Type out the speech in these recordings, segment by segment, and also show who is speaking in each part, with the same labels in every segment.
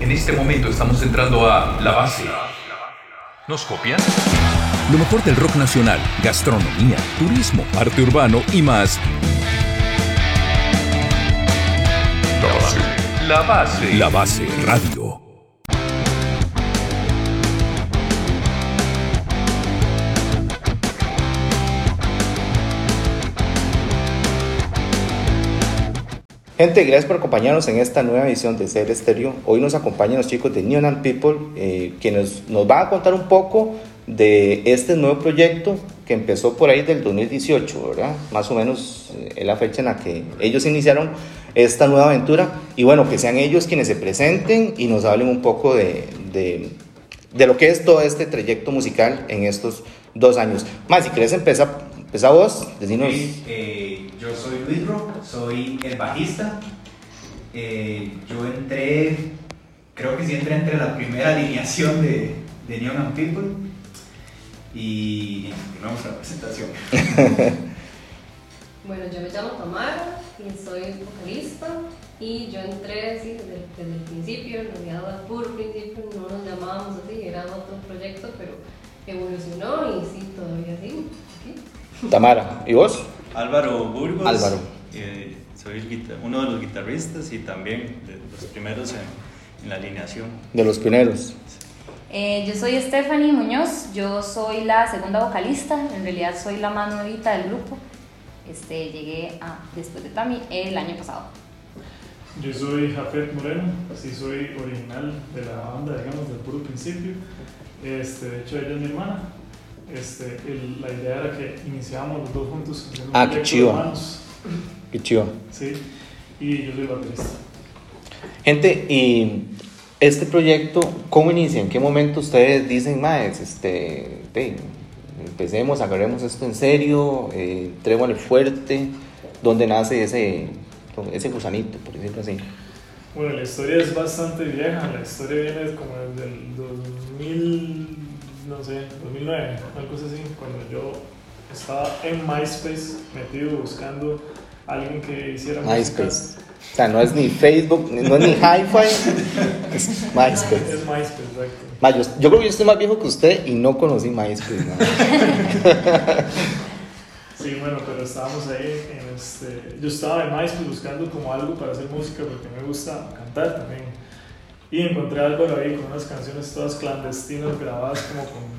Speaker 1: En este momento estamos entrando a La Base. ¿Nos copian?
Speaker 2: Lo mejor del rock nacional, gastronomía, turismo, arte urbano y más.
Speaker 1: La Base. La Base.
Speaker 2: La Base Radio.
Speaker 3: Gente, gracias por acompañarnos en esta nueva edición de Ser Estéreo. Hoy nos acompañan los chicos de Neon and People, eh, quienes nos van a contar un poco de este nuevo proyecto que empezó por ahí del 2018, ¿verdad? Más o menos eh, es la fecha en la que ellos iniciaron esta nueva aventura. Y bueno, que sean ellos quienes se presenten y nos hablen un poco de, de, de lo que es todo este trayecto musical en estos dos años. Más, si quieres empezar, empezar vos, decinos.
Speaker 4: Sí, eh, yo soy Luis Ro, soy el bajista. Eh, yo entré, creo que sí entré entre la primera alineación de, de Neon and People. Y continuamos la presentación.
Speaker 5: Bueno, yo me llamo Tamara y soy vocalista y yo entré sí, desde, desde el principio, en realidad al puro principio no nos llamábamos así, era otro proyecto, pero evolucionó y sí, todavía aquí.
Speaker 3: Tamara, ¿y vos?
Speaker 6: Álvaro Burgos.
Speaker 3: Álvaro.
Speaker 6: eh, soy uno de los guitarristas y también de los primeros en, en la alineación.
Speaker 3: De los pioneros.
Speaker 7: Eh, yo soy Stephanie Muñoz, yo soy la segunda vocalista, en realidad soy la más nuevita del grupo. Este, llegué a, después de Tami el año pasado.
Speaker 8: Yo soy Jafet Moreno, sí soy original de la banda, digamos, del puro principio. Este, de hecho, ella es mi hermana. Este, el- la idea era que iniciábamos los dos juntos.
Speaker 3: Ah, qué chido.
Speaker 8: hermanos,
Speaker 3: Qué chido.
Speaker 8: Sí, y yo soy baterista.
Speaker 3: Gente, y este proyecto, ¿cómo inicia? ¿En qué momento ustedes dicen, más, este, ve, empecemos, agarremos esto en serio, eh, entrémosle fuerte? ¿Dónde nace ese, ese gusanito, por decirlo así?
Speaker 8: Bueno, la historia es bastante vieja, la historia viene como desde el 2000, no sé, 2009, algo así, cuando yo estaba en MySpace metido buscando a alguien que hiciera música.
Speaker 3: MySpace. O sea, no es ni Facebook, no es ni Hi-Fi, es MySpace.
Speaker 8: Es MySpace, exacto.
Speaker 3: Ma, yo, yo creo que yo estoy más viejo que usted y no conocí MySpace. ma.
Speaker 8: Sí, bueno, pero estábamos ahí en este... Yo estaba en MySpace buscando como algo para hacer música porque me gusta cantar también. Y encontré algo ahí con unas canciones todas clandestinas grabadas como con...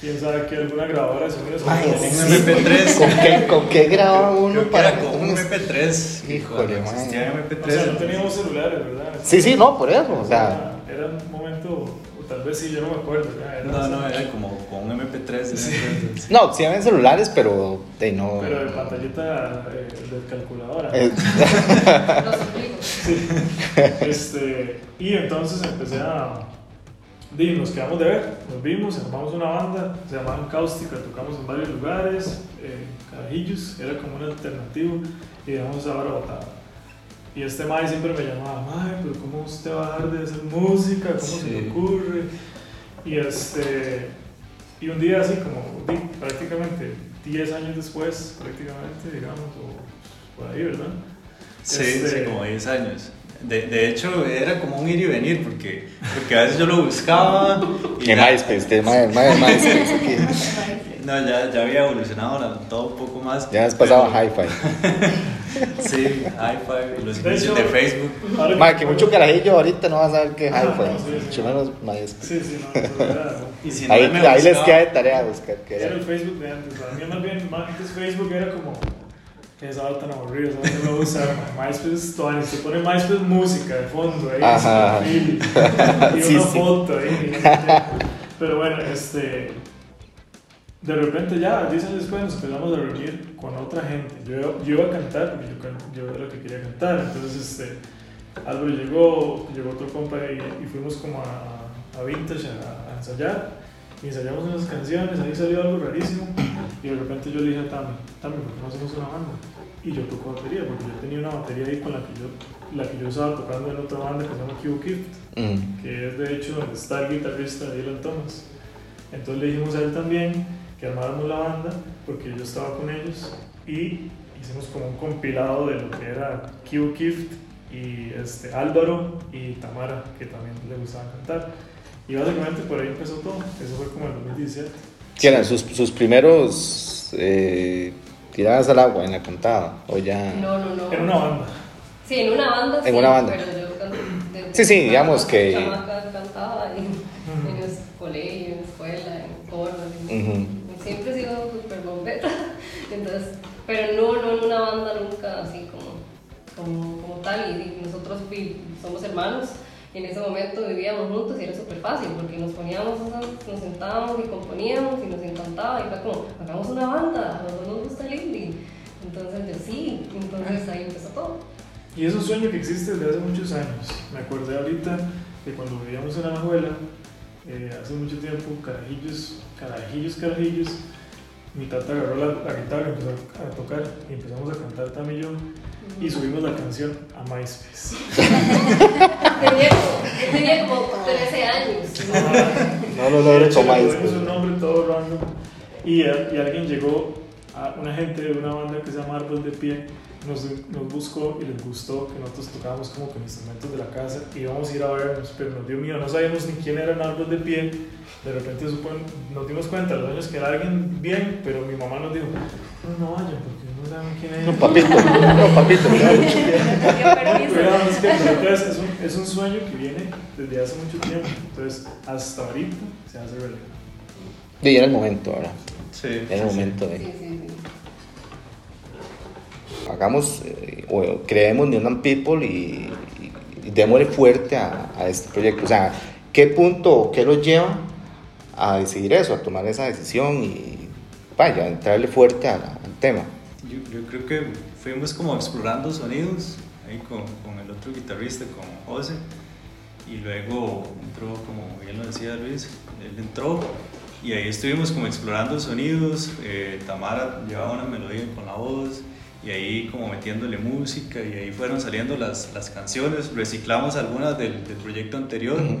Speaker 8: ¿Quién sabe qué? Alguna grabadora de sonidos.
Speaker 3: Ay,
Speaker 8: como-
Speaker 3: sí.
Speaker 6: MP3.
Speaker 3: ¿Con qué, con qué graba uno
Speaker 6: Creo que
Speaker 3: para
Speaker 6: era con un
Speaker 3: unos-
Speaker 6: MP3.
Speaker 3: Híjole, man.
Speaker 6: existía MP3.
Speaker 8: O sea, no teníamos celulares, ¿verdad?
Speaker 3: Sí, sí, no, por eso, o sea,
Speaker 8: Era, era un momento, o tal vez sí, yo no me acuerdo. ya, era
Speaker 6: No, no, era como con un MP3. ¿no?
Speaker 3: no, sí habían celulares, pero de no.
Speaker 8: Pero de pantallita eh, de calculadora.
Speaker 3: Eh.
Speaker 8: Sí. Este, y entonces empecé a. Di, nos quedamos de ver, nos vimos, armamos una banda, se llamaba Cáustica, tocamos en varios lugares, eh, Carajillos, era como un alternativo, y dejamos esa vara botada. Y este Mae siempre me llamaba, Mae, pero ¿cómo usted va a dejar de hacer música? ¿Cómo se le ocurre? Y, este, y un día así como, prácticamente 10 años después, prácticamente, digamos, o por ahí, ¿verdad?
Speaker 6: Sí,
Speaker 8: Este-
Speaker 6: sí, como 10 años. De, de hecho, era como un ir y venir, porque, porque a veces yo lo buscaba. y
Speaker 3: Que
Speaker 6: ya-
Speaker 3: MySpace, que.
Speaker 6: No, ya, ya había evolucionado ahora todo un poco más.
Speaker 3: Ya has pasado a
Speaker 6: pero-
Speaker 3: Hi-Fi.
Speaker 6: Sí, hi-fi, los
Speaker 8: De
Speaker 6: inicios
Speaker 8: hecho-
Speaker 6: de Facebook.
Speaker 8: Ahora
Speaker 3: Ma, que mucho carajillo ahorita no va a saber qué es
Speaker 8: Ajá,
Speaker 3: Hi-Fi.
Speaker 8: sí, sí.
Speaker 3: Mucho menos MySpace.
Speaker 8: Sí, sí, no, eso era,
Speaker 6: Y si no
Speaker 3: Ahí,
Speaker 6: me
Speaker 3: ahí les
Speaker 6: buscaba-
Speaker 3: queda de tarea buscar qué
Speaker 8: era
Speaker 3: era.
Speaker 8: el Facebook de antes. Para mí más bien, más antes Facebook era como que esa tan aburrido. No lo usaba. MySpace es todo, se pone MySpace música de fondo ahí,
Speaker 3: Ajá.
Speaker 8: sin perfil, y
Speaker 3: Sí,
Speaker 8: una
Speaker 3: sí.
Speaker 8: foto ahí. Pero bueno, este de repente ya, 10 años después nos empezamos a reunir con otra gente. Yo, yo iba a cantar porque yo, era lo que quería cantar. Entonces, este, Álvaro llegó, llegó otro compa y, y fuimos como a, a Vintage a, a ensayar. Y ensayamos unas canciones, ahí salió algo rarísimo. Y de repente yo le dije a Tami, Tami, ¿por qué no hacemos una banda? Y yo toco batería, porque yo tenía una batería ahí con la que yo, la que yo estaba tocando en otra banda que se llama Q Gift
Speaker 3: Mm.
Speaker 8: que es de hecho donde está el guitarrista Dylan Thomas. Entonces le dijimos a él también que armáramos la banda, porque yo estaba con ellos, y hicimos como un compilado de lo que era Q Gift y este, Álvaro y Tamara, que también le gustaban cantar. Y básicamente por ahí empezó todo. Eso fue como en 2017.
Speaker 3: ¿Qué eran sus, sus primeros eh, tiradas al agua en la cantada? ¿O ya...?
Speaker 5: No, no, no.
Speaker 8: Era una banda.
Speaker 5: Sí, en una banda.
Speaker 3: En
Speaker 5: sí,
Speaker 3: una banda.
Speaker 5: Pero yo desde
Speaker 3: Sí, sí,
Speaker 5: que
Speaker 3: digamos que-
Speaker 5: cantaba en, en el colegio, en la escuela, en en-
Speaker 3: Ujú.
Speaker 5: y Siempre he sido súper bombeta. Entonces, pero no, no en una banda nunca así como, como, como tal. Y, y nosotros somos hermanos. En ese momento vivíamos juntos y era súper fácil porque nos poníamos, nos sentábamos y componíamos y nos encantaba. Y fue como, hagamos una banda, a los nos gusta el indie. Entonces, yo sí, entonces ahí empezó todo.
Speaker 8: Y es un sueño que existe desde hace muchos años. Me acordé ahorita de cuando vivíamos en Alajuela, eh, hace mucho tiempo, carajillos, carajillos, carajillos. Mi tata agarró la, la guitarra y empezó a tocar y empezamos a cantar también yo y subimos la canción a MySpace.
Speaker 5: Tenía como, tenía como 13 años.
Speaker 3: No lo
Speaker 8: De
Speaker 3: logro
Speaker 8: hecho, pusimos un nombre todo random y, y alguien llegó, a una gente de una banda que se llama Árbol de Pie, nos, nos buscó y les gustó que nosotros tocábamos como con instrumentos de la casa y íbamos a ir a vernos, pero nos dio miedo, no sabíamos ni quién era Árbol de Pie. De repente nos dimos cuenta a los años que era alguien bien, pero mi mamá nos dijo, no, no vayan porque no saben quién es.
Speaker 3: No, papito, no, papito.
Speaker 8: Entonces, es, un, es un sueño que viene desde hace mucho tiempo, entonces hasta ahorita se hace realidad.
Speaker 3: Y era el momento ahora.
Speaker 6: Sí.
Speaker 3: Era el momento de... Hagamos eh, o creemos Neon People y, y, y démosle fuerte a, a este proyecto. O sea, ¿qué punto o qué lo lleva a decidir eso, a tomar esa decisión y vaya, a entrarle fuerte a la- al tema?
Speaker 6: Yo, yo creo que fuimos como explorando sonidos ahí con, con el otro guitarrista, con José, y luego entró, como bien lo decía Luis, él entró y ahí estuvimos como explorando sonidos, eh, Tamara llevaba una melodía con la voz y ahí como metiéndole música y ahí fueron saliendo las, las canciones, reciclamos algunas del, del proyecto anterior
Speaker 3: Ujú.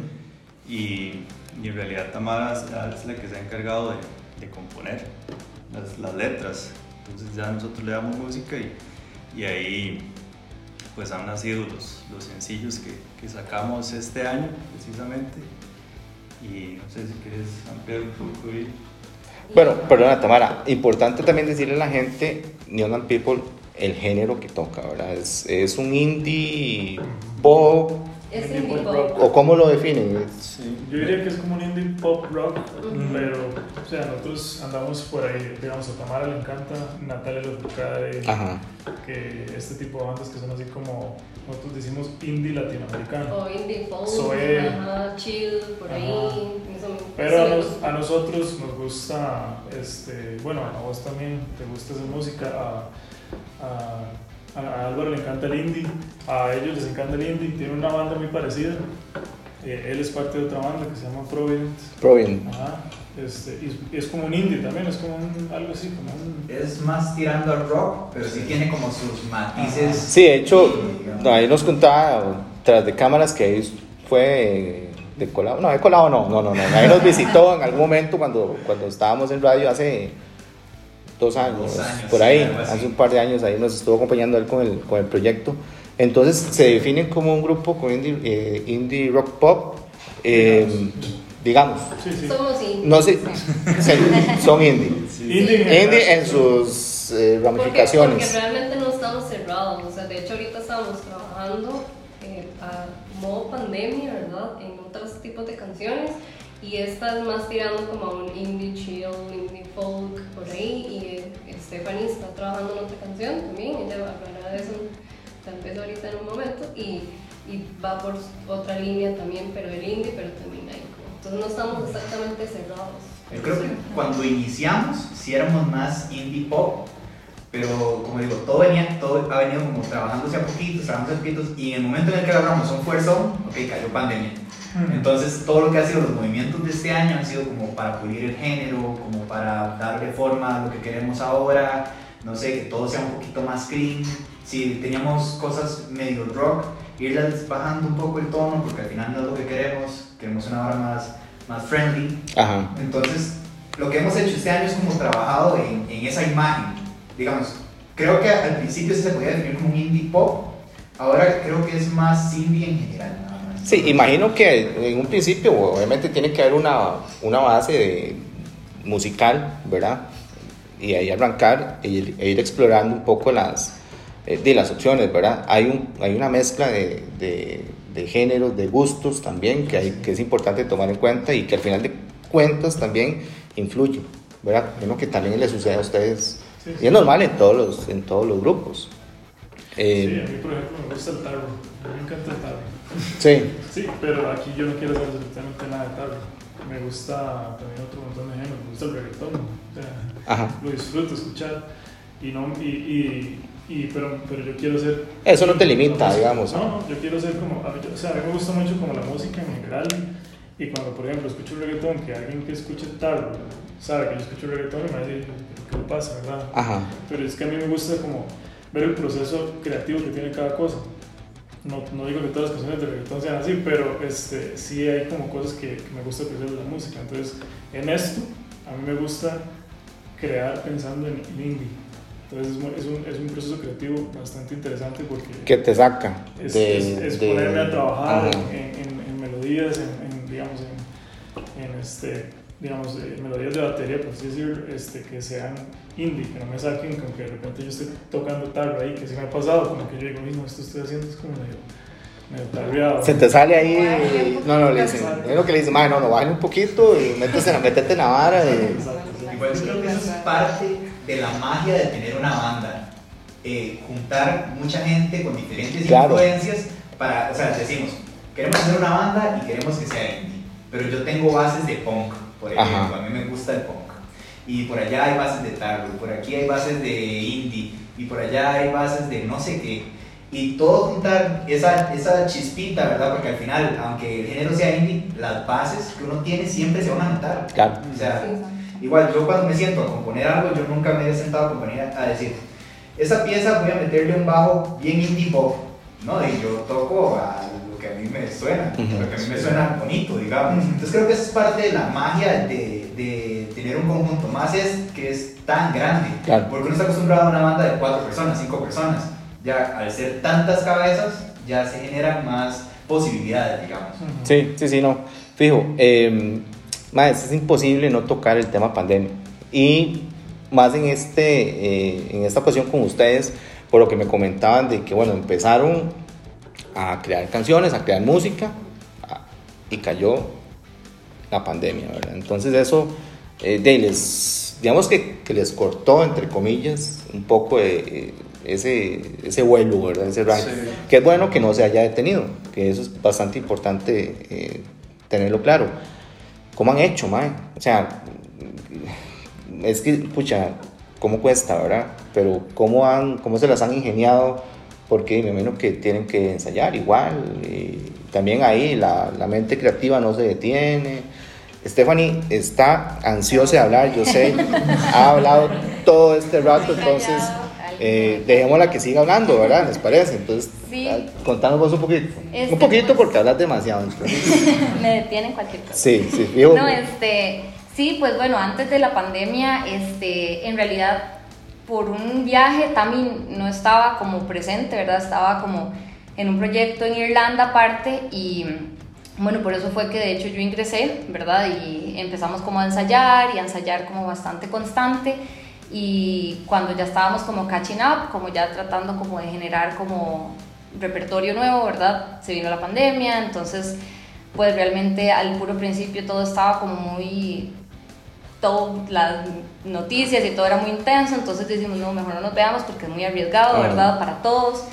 Speaker 6: y, y en realidad Tamara es la, es la que se ha encargado de, de componer las, las letras. Entonces ya nosotros le damos música y, y ahí pues han nacido los, los sencillos que, que sacamos este año precisamente. Y no sé si quieres ampliar un poco y...
Speaker 3: Bueno, perdona Tamara, importante también decirle a la gente, Neon People, el género que toca, ¿verdad? Es, es un indie pop,
Speaker 5: Es
Speaker 8: Indie
Speaker 5: indie
Speaker 8: pop
Speaker 5: pop.
Speaker 3: o cómo lo definen.
Speaker 6: Sí.
Speaker 8: Yo diría que es como un indie pop rock, pero, o sea, nosotros andamos por ahí, digamos, a Tamara le encanta Natalia Lafourcade,
Speaker 3: Ajá.
Speaker 8: que este tipo de bandas que son así como, nosotros decimos indie latinoamericano.
Speaker 5: O indie folk, ajá, chill, por ahí.
Speaker 8: Ajá. Pero a, nos- a nosotros nos gusta, este, bueno, a vos también te gusta esa música, a, a, a Álvaro le encanta el indie, a ellos les encanta el indie, tiene una banda muy parecida, eh, él es parte de otra banda que se llama Provident,
Speaker 3: Proven.
Speaker 8: Ajá, este, y es, es como un indie también, es como un, algo así, como un...
Speaker 4: Es más tirando al rock, pero sí tiene como sus matices.
Speaker 3: Sí, de hecho, no, ahí nos contaba tras de cámaras que ahí fue de colado. No, de colado no, no, no, no. Ahí nos visitó en algún momento cuando, cuando estábamos en radio hace dos años,
Speaker 4: Dos años,
Speaker 3: por ahí,
Speaker 4: sí,
Speaker 3: hace un par de años, ahí nos estuvo acompañando él con el, con el proyecto. Entonces se definen como un grupo con indie, eh, indie rock pop, eh, digamos.
Speaker 8: Sí, sí.
Speaker 5: Somos indie.
Speaker 3: No sé, son indie.
Speaker 8: Indie.
Speaker 3: Indie en sus eh,
Speaker 5: Porque,
Speaker 3: ramificaciones.
Speaker 5: porque realmente no estamos cerrados, o sea, de hecho ahorita estamos trabajando eh, a modo pandemia, ¿verdad? En otros tipos de canciones y esta es más tirando como a un indie chill, indie folk, por ahí y eh, Stephanie está trabajando en otra canción también, ella hablará de eso tal vez ahorita en un momento y, y va por otra línea también, pero el indie, pero también hay como, entonces no estamos exactamente cerrados.
Speaker 4: Yo creo que cuando iniciamos, sí éramos más indie pop, pero como digo, todo, venía, todo ha venido como trabajándose a poquitos, trabajándose a poquitos, y en el momento en el que agarramos un fuerza, ok, cayó pandemia. Entonces, todo lo que ha sido los movimientos de este año han sido como para pulir el género, como para darle forma a lo que queremos ahora, no sé, que todo sea un poquito más clean. Si teníamos cosas medio rock, irlas bajando un poco el tono, porque al final no es lo que queremos, queremos una hora más, más friendly.
Speaker 3: Ajá.
Speaker 4: Entonces, lo que hemos hecho este año es como trabajado en, en esa imagen. Digamos, creo que al principio se podía definir como un indie pop, ahora creo que es más indie en general.
Speaker 3: Sí, imagino que en un principio obviamente tiene que haber una, una base de- musical, ¿verdad? Y ahí arrancar e ir, e ir explorando un poco las, eh, de las opciones, ¿verdad? Hay, un, hay una mezcla de, de, de géneros, de gustos también que, hay, que es importante tomar en cuenta y que al final de cuentas también influye, ¿verdad? Lo que también le sucede a ustedes.
Speaker 8: Sí,
Speaker 3: Y es normal en todos los, en todos los grupos.
Speaker 8: Sí,
Speaker 3: Eh,
Speaker 8: a mí, por ejemplo, me gusta el tarro. Me encanta el tarro.
Speaker 3: Sí,
Speaker 8: Sí, pero aquí yo no quiero hacer absolutamente nada de tarro. Me gusta también otro montón de géneros. Me gusta el reggaetón. O sea,
Speaker 3: ajá.
Speaker 8: lo disfruto escuchar. Y no, y, y, y- pero, pero yo quiero ser.
Speaker 3: Eso no te limita, digamos.
Speaker 8: No, no, yo quiero ser como. O sea, a mí me gusta mucho como la música en general. Y cuando, por ejemplo, escucho reggaetón, que alguien que escuche tarro sabe que yo escucho reggaetón, me va a decir, ¿qué le pasa, verdad?
Speaker 3: Ajá.
Speaker 8: Pero es que a mí me gusta como ver el proceso creativo que tiene cada cosa. No, no digo que todas las canciones de reggaetón sean así, pero este, sí hay como cosas que, que me gusta apreciar de la música. Entonces, en esto, a mí me gusta crear pensando en, en indie. Entonces, es, un, es un proceso creativo bastante interesante porque
Speaker 3: que te saca
Speaker 8: es,
Speaker 3: de,
Speaker 8: es, es
Speaker 3: de-
Speaker 8: ponerme a trabajar en, en, en- melodías, en, en, digamos, en, en este, digamos, eh, melodías de batería, por así decirlo, este, que sean indie, que no me saquen con que de repente yo esté tocando tarro ahí, que sí me ha pasado, como que yo digo, mismo, esto estoy haciendo es como medio, medio tarreado.
Speaker 3: se te sale ahí no no le dicen es lo que le dicen "Mae, no no bájale un poquito y métete en la, métete en la vara y-
Speaker 8: Exacto, sí.
Speaker 4: Igual yo creo que eso es parte de la magia de tener una banda. Eh, juntar mucha gente con diferentes
Speaker 3: Claro.
Speaker 4: influencias para, o sea, decimos, queremos hacer una banda y queremos que sea indie, pero yo tengo bases de punk, por ejemplo,
Speaker 3: Ajá.
Speaker 4: a mí me gusta el punk. Y por allá hay bases de tarro, y por aquí hay bases de indie, y por allá hay bases de no sé qué. Y todo juntar esa, esa chispita, ¿verdad? Porque al final, aunque el género sea indie, las bases que uno tiene siempre se van a notar.
Speaker 3: claro
Speaker 4: O sea. Igual, yo cuando me siento a componer algo, yo nunca me he sentado a componer a decir, esa pieza voy a meterle un bajo bien indie pop, ¿no? Y yo toco a que a mí me suena, lo que a mí me suena bonito, digamos. Entonces creo que esa es parte de la magia de, de tener un conjunto, más es que es tan grande,
Speaker 3: Claro.
Speaker 4: porque uno está acostumbrado a una banda de cuatro personas, cinco personas. Ya al ser tantas cabezas, ya se generan más posibilidades, digamos.
Speaker 8: Ujú.
Speaker 3: sí sí sí no fijo eh, mae, es imposible no tocar el tema pandemia y más en este eh, en esta ocasión con ustedes por lo que me comentaban de que bueno empezaron a crear canciones a crear música a- y cayó la pandemia, ¿verdad? Entonces eso, eh, de, les, digamos que, que les cortó, entre comillas, un poco de, eh, ese, ese vuelo, ¿verdad? Ese rank.
Speaker 6: Sí.
Speaker 3: Que es bueno que no se haya detenido, que eso es bastante importante eh, tenerlo claro. ¿Cómo han hecho, mae? O sea, es que, pucha, ¿cómo cuesta, verdad? Pero ¿cómo, han, cómo se las han ingeniado? Porque me imagino que tienen que ensayar igual. Y también ahí la, la mente creativa no se detiene. Stephanie está ansiosa de hablar, yo sé. ha hablado todo este rato, entonces eh, dejémosla que siga hablando, ¿verdad? ¿Les parece? Entonces,
Speaker 7: Sí.
Speaker 3: ah, contanos vos un poquito.
Speaker 7: Este,
Speaker 3: un poquito
Speaker 7: pues-
Speaker 3: porque hablas demasiado.
Speaker 7: me detienen cualquier cosa.
Speaker 3: Sí, sí, fijo.
Speaker 7: No, este, sí, pues bueno, antes de la pandemia, este, en realidad, por un viaje, Tami no estaba como presente, ¿verdad? Estaba como en un proyecto en Irlanda aparte y bueno, por eso fue que de hecho yo ingresé, ¿verdad? Y empezamos como a ensayar y a ensayar como bastante constante y cuando ya estábamos como catching up, como ya tratando como de generar como repertorio nuevo, ¿verdad? Se vino la pandemia, entonces pues realmente al puro principio todo estaba como muy todo las noticias y todo era muy intenso entonces decimos no mejor no nos veamos porque es muy arriesgado
Speaker 3: Ah.
Speaker 7: verdad para todos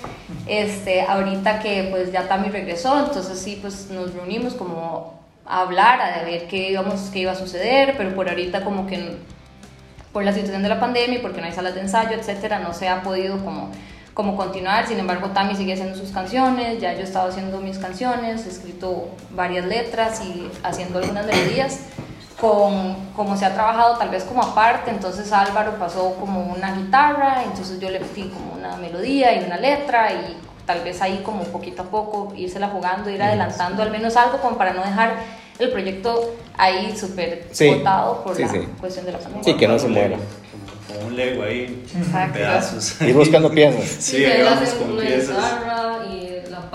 Speaker 7: este ahorita que pues ya Tami regresó entonces sí pues nos reunimos como a hablar a ver qué íbamos qué iba a suceder pero por ahorita como que por la situación de la pandemia porque no hay salas de ensayo etcétera no se ha podido como como continuar, sin embargo Tami sigue haciendo sus canciones, ya yo he estado haciendo mis canciones, he escrito varias letras y haciendo algunas melodías, con como se ha trabajado tal vez como aparte, entonces Álvaro pasó como una guitarra, entonces yo le metí como una melodía y una letra y tal vez ahí como poquito a poco írsela jugando, ir adelantando al menos algo como para no dejar el proyecto ahí súper
Speaker 3: Sí,
Speaker 7: botado por
Speaker 3: sí,
Speaker 7: la
Speaker 3: sí.
Speaker 7: cuestión de la pandemia.
Speaker 3: Sí, que no se muera.
Speaker 6: Como un Lego ahí,
Speaker 7: Exacto.
Speaker 6: pedazos.
Speaker 3: Ir buscando piezas.
Speaker 6: Sí, ahí vamos con piezas.
Speaker 5: guitarra y la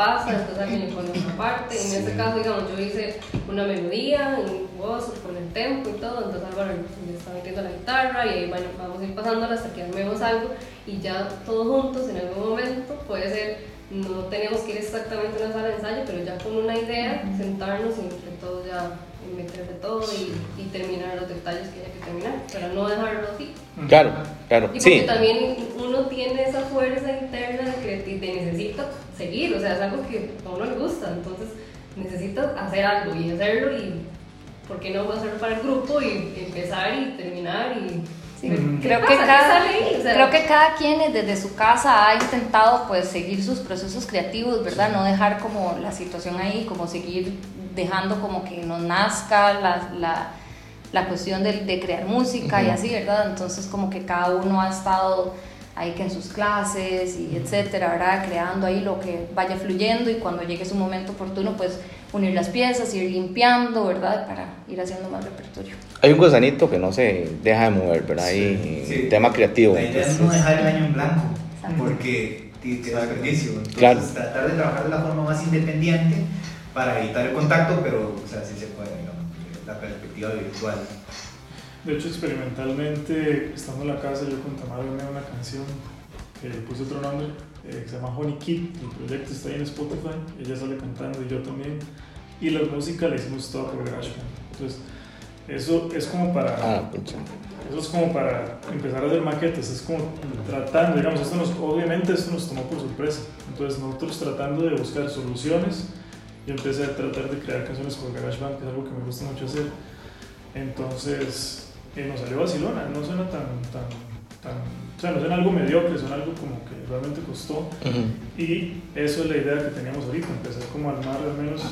Speaker 5: pasa, entonces alguien le pone otra parte. En este caso, digamos, yo hice una melodía en voz con el tempo y todo, entonces Álvaro le está metiendo la guitarra y ahí bueno, vamos a ir pasándola hasta que armemos algo y ya todos juntos en algún momento puede ser, no tenemos que ir exactamente a una sala de ensayo, pero ya con una idea, sentarnos y entre todos ya meterle todo y, y terminar los detalles que haya que terminar, para no dejarlo así.
Speaker 3: Claro, claro.
Speaker 5: Y porque
Speaker 3: Sí,
Speaker 5: también uno tiene esa fuerza interna de que de necesita seguir, o sea, es algo que a uno le gusta, entonces necesita hacer algo y hacerlo y ¿por qué no hacerlo para el grupo y empezar y terminar y
Speaker 7: Sí,
Speaker 5: qué
Speaker 7: creo, que cada?
Speaker 5: O sea,
Speaker 7: creo que cada quien desde su casa ha intentado pues seguir sus procesos creativos, ¿verdad? No dejar como la situación ahí, como seguir dejando como que nos nazca la, la, la cuestión de, de crear música y así, ¿verdad? Entonces como que cada uno ha estado ahí que en sus clases y etcétera, ¿verdad? Creando ahí lo que vaya fluyendo y cuando llegue su momento oportuno pues unir las piezas, ir limpiando, ¿verdad? Para ir haciendo más repertorio.
Speaker 3: hay un gusanito que no se deja de mover, ¿verdad? Ahí,
Speaker 4: Sí.
Speaker 3: tema creativo.
Speaker 4: La idea es no dejar el año en blanco, porque tiene desperdicio. Entonces,
Speaker 3: Claro.
Speaker 4: tratar de trabajar de la forma más independiente para evitar el contacto, pero, o sea, sí se puede, digamos, la perspectiva virtual.
Speaker 8: De hecho, experimentalmente, estando en la casa, yo con Tamara una canción que le puse otro nombre, eh, que se llama Honey Kid. El proyecto está ahí en Spotify, ella sale cantando y yo también. Y la música la hicimos toda por GarageBand. Entonces, eso es como para.
Speaker 3: Ah.
Speaker 8: Eso es como para empezar a hacer maquetas, es como tratando, digamos, esto nos, obviamente esto nos tomó por sorpresa. Entonces nosotros tratando de buscar soluciones, yo empecé a tratar de crear canciones con GarageBand, que es algo que me gusta mucho hacer. Entonces eh, nos salió vacilona, no suena tan, tan, tan, o sea, no suena algo mediocre, suena algo como que realmente costó.
Speaker 3: Ujú.
Speaker 8: Y eso es la idea que teníamos ahorita, empezar como a armar al menos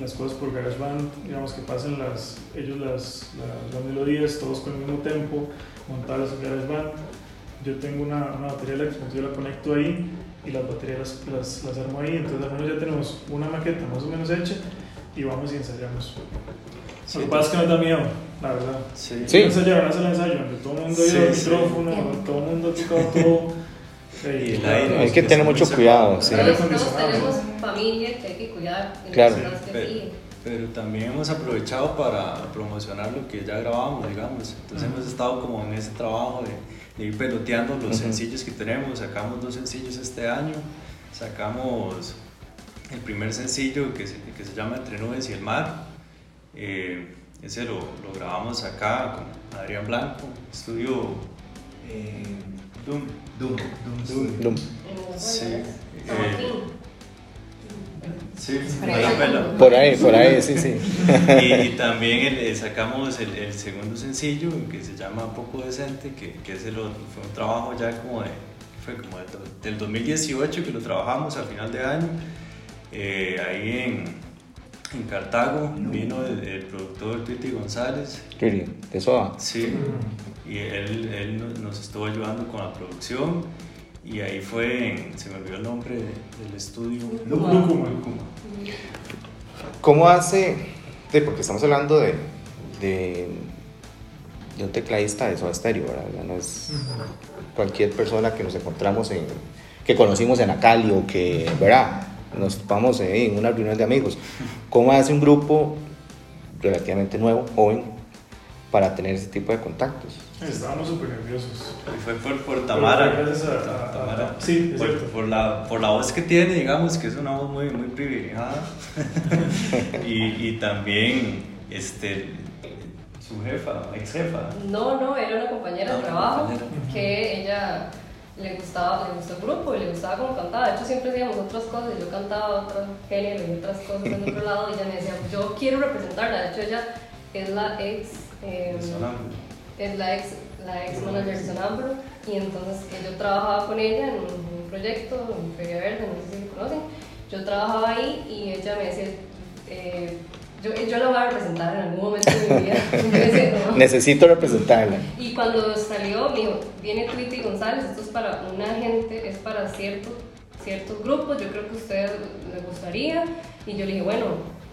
Speaker 8: las cosas por GarageBand, digamos que pasen las, ellos las, las, las melodías, todos con el mismo tempo, montarlas en GarageBand. Yo tengo una, una batería eléctrica, yo la conecto ahí y las baterías las, las, las armo ahí, entonces al menos ya tenemos una maqueta más o menos hecha y vamos y ensayamos.
Speaker 6: Sí,
Speaker 8: Lo que pasa es que nos da miedo, la verdad.
Speaker 6: Sí.
Speaker 3: Sí.
Speaker 8: Ensayar, hacer el ensayo, todo el mundo ha ido
Speaker 6: Sí,
Speaker 8: al
Speaker 6: sí.
Speaker 8: micrófono, todo el mundo ha tocado todo.
Speaker 6: Y el aire.
Speaker 3: Hay que tener mucho cuidado, sí.
Speaker 5: Todos, tenemos familia que hay que cuidar,
Speaker 3: Claro.
Speaker 5: que
Speaker 6: Pero, pero también hemos aprovechado para promocionar lo que ya grabamos, digamos. Entonces hemos estado como en ese trabajo de, de ir peloteando los
Speaker 3: Ujú.
Speaker 6: sencillos que tenemos. Sacamos dos sencillos este año. Sacamos el primer sencillo que se, que se llama Entre nubes y el mar. Eh, ese lo, lo grabamos acá con Adrián Blanco, estudio
Speaker 4: Eh,
Speaker 6: Doom.
Speaker 4: Doom, Doom,
Speaker 6: Sí, eh. Sí,
Speaker 7: Por ahí.
Speaker 3: Por ahí, por ahí, sí, sí.
Speaker 6: y, y también el- eh, sacamos el, el segundo sencillo que se llama Poco Decente, que, que ese lo- fue un trabajo ya como de, fue como de del 2018 que lo trabajamos al final de año. Eh, ahí en, en Cartago vino el, el productor Titi González,
Speaker 3: de soda.
Speaker 6: sí, y él, él nos- estuvo ayudando con la producción. Y ahí fue en, se me olvidó el nombre de- del estudio.
Speaker 8: Lúcuma.
Speaker 3: ¿Cómo hace? porque estamos hablando de, de, de un tecladista de Soda Stereo, ¿verdad? Ya no es cualquier persona que nos encontramos en, que conocimos en Acali o que, ¿verdad? Nos topamos en una reunión de amigos. ¿Cómo hace un grupo relativamente nuevo, joven, para tener ese tipo de contactos?
Speaker 8: Estábamos súper nerviosos.
Speaker 6: Y fue por, por Tamara.
Speaker 8: Gracias a- a-
Speaker 6: Tamara.
Speaker 8: sí, es
Speaker 6: por,
Speaker 8: cierto.
Speaker 6: por la, por la voz que tiene, digamos, que es una voz muy, muy privilegiada. y, y también este, su jefa, ex jefa.
Speaker 5: No, no, era una compañera
Speaker 6: Ah,
Speaker 5: de
Speaker 6: una
Speaker 5: trabajo
Speaker 6: compañera.
Speaker 5: que ella le gustaba, le gustó el grupo y le gustaba cómo cantaba. De hecho, siempre hacíamos otras cosas. Yo cantaba otro género y otras cosas en otro lado y ella me decía, yo quiero representarla. De hecho, ella es la ex, eh, es la ex, la ex manager de Sonámbulo y entonces eh, yo trabajaba con ella en un, un proyecto en Feria Verde, no sé si lo conocen. Yo trabajaba ahí y ella me decía, eh, yo, yo la voy a representar en algún momento de mi vida.
Speaker 3: Necesito representarla.
Speaker 5: Y cuando salió, me dijo, viene Tweety González, esto es para una gente, es para cierto, ciertos grupos, yo creo que a ustedes les gustaría. Y yo le dije, bueno,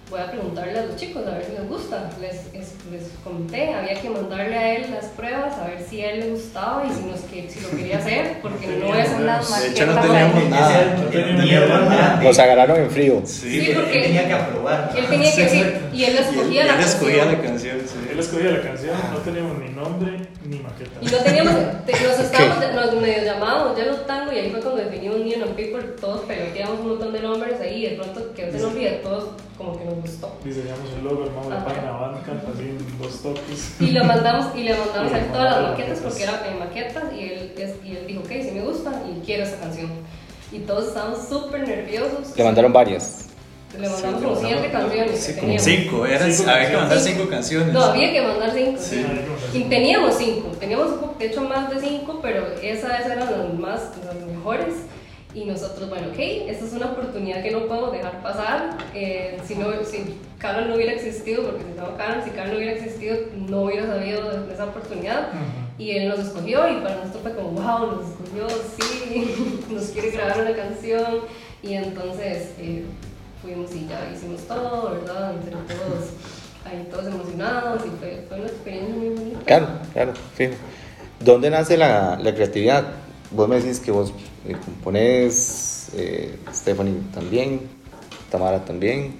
Speaker 5: voy a preguntarle a los chicos a ver si les gusta. Les, es- les conté, había que mandarle a él las pruebas, a ver si a él le gustaba y si, nos, que- si lo quería hacer, porque no voy a hacer las
Speaker 6: De hecho, no teníamos nada.
Speaker 3: Nos agarraron en frío.
Speaker 4: Sí,
Speaker 5: Sí,
Speaker 4: él
Speaker 5: porque-
Speaker 4: tenía que aprobar.
Speaker 5: Él tenía que decir, y él
Speaker 6: Y él,
Speaker 5: escogía la
Speaker 6: él escogía
Speaker 5: canción.
Speaker 6: la canción, sí.
Speaker 8: Él escogía la canción, no teníamos ni nombre ni maqueta.
Speaker 5: Y no teníamos, te- nos estábamos, nos medio llamábamos ya los tango y ahí fue cuando definimos Neon and People, todos peloteamos un montón de nombres ahí y de pronto que ese nombre y a todos como que nos gustó.
Speaker 8: Diseñamos el logo, armamos la página Bandcamp así en dos toques.
Speaker 5: Y le mandamos, y le mandamos a él todas las maquetas porque eran en maquetas y él, y él dijo, ok, sí me gusta y quiero esa canción. Y todos estábamos súper nerviosos.
Speaker 3: Le mandaron varias.
Speaker 5: Le mandamos
Speaker 6: Sí,
Speaker 5: como siete canciones.
Speaker 6: Sí,
Speaker 5: que
Speaker 6: como cinco, era,
Speaker 8: Cinco
Speaker 6: había que mandar cinco canciones.
Speaker 5: No, había que mandar cinco.
Speaker 6: Sí.
Speaker 5: sí. Y teníamos cinco, teníamos de hecho más de cinco, pero esas eran las más, las mejores. Y nosotros, bueno, ok, esta es una oportunidad que no podemos dejar pasar. Eh, si, no, si Carol no hubiera existido, porque si no, Carol, si Carol no hubiera existido, no hubiera sabido de, esa oportunidad. Y él nos escogió y para nosotros fue como, wow, nos escogió, sí, nos quiere grabar una canción. Y entonces eh, fuimos y ya hicimos todo, ¿verdad? Entre todos, ahí todos emocionados y fue, fue una experiencia muy bonita.
Speaker 3: Claro, claro, fijo. ¿Dónde nace la, la creatividad? Vos me decís que vos eh, componés, eh, Stephanie también, Tamara también,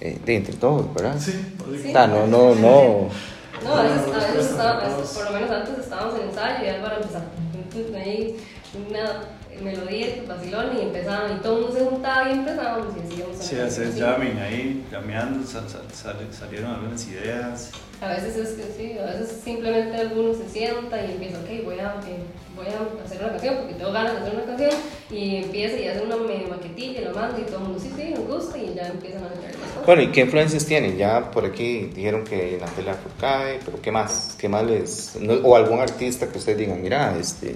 Speaker 3: eh, de entre todos, ¿verdad?
Speaker 8: Sí,
Speaker 5: Sí.
Speaker 3: O sea, no, no, no.
Speaker 5: No, a veces, a veces estaba- veces, por lo menos antes estábamos en ensayo y Álvaro empezaba ahí una melodía, vacilón y empezaban y todo el mundo se juntaba y empezábamos y hacíamos una
Speaker 6: Sí,
Speaker 5: así.
Speaker 6: jamming ahí, llameando, sal- sal- sal- salieron algunas ideas.
Speaker 5: A veces es que sí, a veces simplemente alguno se sienta y empieza, ok, voy a, eh, voy a hacer una canción porque tengo ganas de hacer una canción y empieza y hace una maquetilla y lo manda y todo el mundo, sí, sí, nos gusta y ya empiezan a las cosas.
Speaker 3: Bueno, ¿y qué influencias tienen? Ya por aquí dijeron que Natalia Furcade, pero ¿qué más? ¿Qué más les...? no- o algún artista que ustedes digan, mira, este,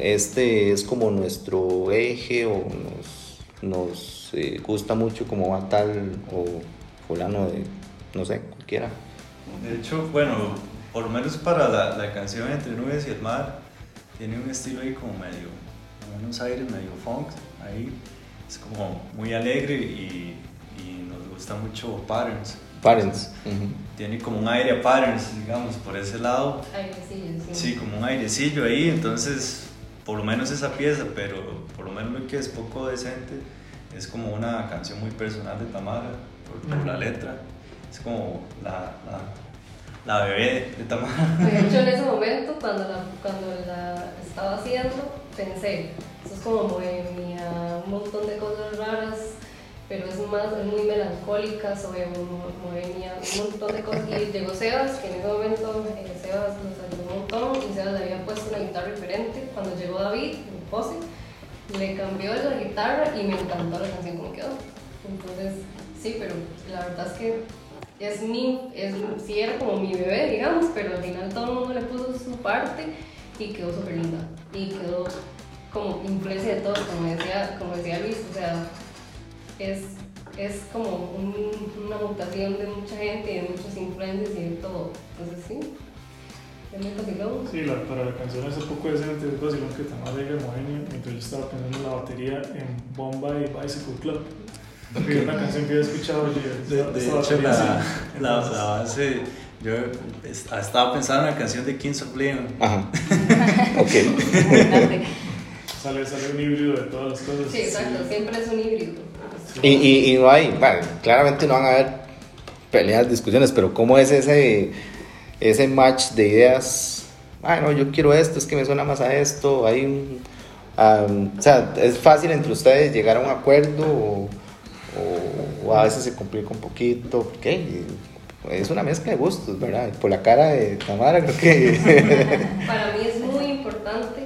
Speaker 3: este es como nuestro eje o nos, nos eh, gusta mucho como va tal o fulano de, no sé, cualquiera.
Speaker 6: De hecho, bueno, por lo menos para la, la canción Entre Nubes y el Mar, tiene un estilo ahí como medio, unos aires medio funk, ahí es como muy alegre y, y nos gusta mucho Patterns.
Speaker 3: Parents. ujú.
Speaker 6: Tiene como un aire a Patterns, digamos, por ese lado.
Speaker 5: Sí, sí.
Speaker 6: Sí, como un airecillo ahí, entonces por lo menos esa pieza, pero por lo menos lo que es poco decente, es como una canción muy personal de Tamara, por, por la letra. Es como la, la, la bebé de Tamara.
Speaker 5: De hecho, en ese momento, cuando la, cuando la estaba haciendo, pensé, eso es como bohemia, un montón de cosas raras, pero es más, es muy melancólica sobre bohemia, un montón de cosas. Y llegó Sebas, que en ese momento eh, Sebas nos ayudó un montón y Sebas le había puesto una guitarra diferente. Cuando llegó David, mi pose, le cambió la guitarra y me encantó la canción como quedó. Entonces, sí, pero la verdad es que es mi, es, sí era como mi bebé, digamos, pero al final todo el mundo le puso su parte y quedó súper linda. Y quedó como influencia de todos, como decía, como decía Luis, o sea, es, es como un- una mutación de mucha gente y de muchas influencias y de todo. Entonces sí.
Speaker 8: Sí, la, para la canción hace poco es vacilón que Tamara Moenia, mientras yo estaba pensando en la batería en Bombay Bicycle Club. Que es una canción que yo he escuchado yo,
Speaker 6: De, de hecho, la, la, la base, yo es- estaba pensando en la canción de Kings of Leon.
Speaker 3: Ajá. ok.
Speaker 8: Sale, sale un híbrido de todas las cosas.
Speaker 5: Sí, exacto, siempre es un híbrido.
Speaker 3: Y, y, y no hay, bueno, claramente no van a haber peleas, discusiones, pero ¿cómo es ese, ese match de ideas? Ah, no, yo quiero esto, es que me suena más a esto. Hay un, am, o sea, es fácil entre ustedes llegar a un acuerdo o, o- o a veces se complica un poquito, porque es una mezcla de gustos, ¿verdad? Por la cara de Tamara, creo que.
Speaker 5: Para mí es muy importante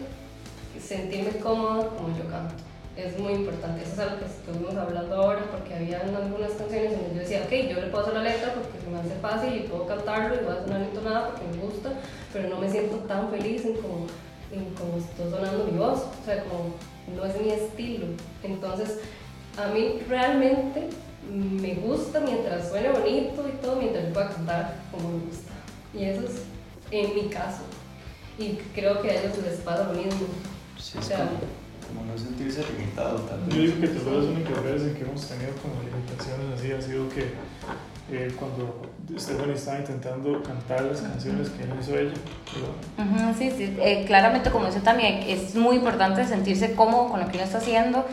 Speaker 5: sentirme cómoda como yo canto. Es muy importante. Eso es algo que estuvimos hablando ahora porque había algunas canciones donde yo decía, ok, yo le puedo hacer la letra porque se me hace fácil y puedo cantarlo y voy a sonar entonada porque me gusta, pero no me siento tan feliz en como, en como está sonando mi voz. O sea, como no es mi estilo. Entonces, a mí realmente me gusta mientras suene bonito y todo, mientras yo pueda cantar como me gusta. Y eso es en mi caso. Y creo que a ellos les pasa lo mismo.
Speaker 6: Sí,
Speaker 5: O sea,
Speaker 6: como- como no sentirse limitado.
Speaker 8: Yo digo que tal vez las únicas veces en que hemos tenido como limitaciones así ha sido que eh, cuando Stephanie estaba intentando cantar las canciones que no hizo ella. pero-
Speaker 7: Ujú, sí, sí. Eh, claramente, como dice también, es muy importante sentirse cómodo con lo que uno está haciendo.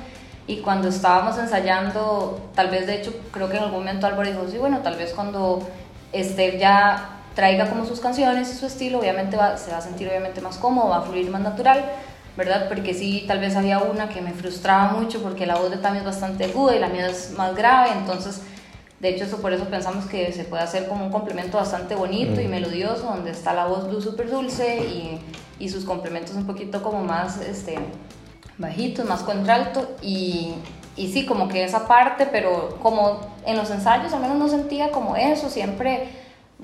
Speaker 7: Y cuando estábamos ensayando, tal vez de hecho, creo que en algún momento Álvaro dijo, sí, bueno, tal vez cuando Esther ya traiga como sus canciones y su estilo, obviamente va- se va a sentir obviamente más cómodo, va a fluir más natural, ¿verdad? Porque sí, tal vez había una que me frustraba mucho porque la voz de Tami es bastante aguda y la mía es más grave, entonces de hecho, eso por eso pensamos que se puede hacer como un complemento bastante bonito y melodioso, donde está la voz luz súper dulce y, y sus complementos un poquito como más este, bajitos, más contralto. Y, y sí, como que esa parte, pero como en los ensayos al menos no sentía como eso, siempre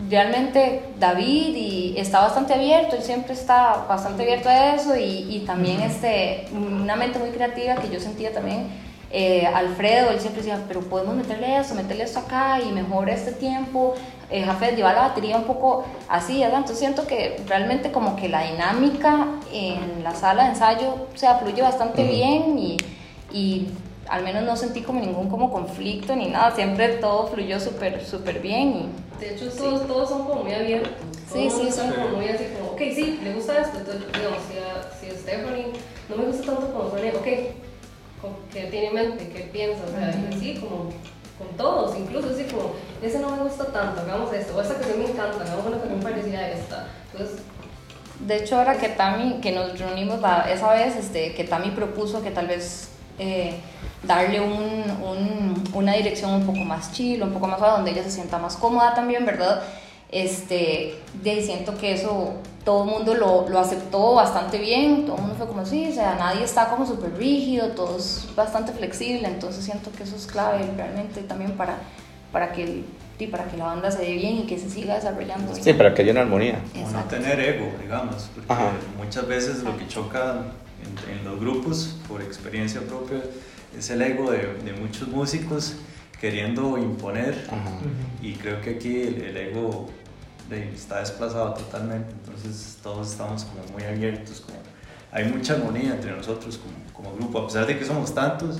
Speaker 7: realmente David y está bastante abierto, él siempre está bastante abierto a eso y, y también este, una mente muy creativa que yo sentía también eh, Alfredo, él siempre decía, pero podemos meterle esto, meterle esto acá y mejor este tiempo. Eh, Jafet lleva la batería un poco así, ¿verdad? Entonces siento que realmente como que la dinámica en la sala de ensayo o sea, fluye bastante bien y, y al menos no sentí como ningún como conflicto ni nada, siempre todo fluyó súper, súper bien y
Speaker 5: De hecho, todos, todos son como muy abiertos.
Speaker 7: Sí,
Speaker 5: Todos
Speaker 7: sí, sí.
Speaker 5: como muy así como, ok, sí, le gusta esto. Entonces, digamos, si a, si a Stephanie no me gusta tanto como suena, ok, ¿qué tiene en mente? ¿Qué piensa? O sea, y así como con todos, incluso así como, ese no me gusta tanto, hagamos esto, o esta canción me encanta, hagamos una canción parecida a esta. Entonces,
Speaker 7: De hecho, ahora que Tami, que nos reunimos la- esa vez, este, que Tami propuso que tal vez eh, darle un, un- una dirección un poco más chill, un poco más suave, donde ella se sienta más cómoda también, ¿verdad? Este, de siento que eso todo el mundo lo, lo aceptó bastante bien, todo el mundo fue como sí, o sea, nadie está como súper rígido, todo es bastante flexible, entonces siento que eso es clave realmente también para, para, que, el- sí, para que la banda se dé bien y que se siga desarrollando.
Speaker 3: Sí, para que haya una armonía.
Speaker 6: O no tener ego, digamos, porque
Speaker 3: Ajá.
Speaker 6: muchas veces lo que choca en, en los grupos, por experiencia propia, es el ego de, de muchos músicos queriendo imponer
Speaker 3: Ajá.
Speaker 6: Y creo que aquí el, el ego de- está desplazado totalmente, entonces todos estamos como muy abiertos, como, hay mucha armonía entre nosotros como, como grupo, a pesar de que somos tantos,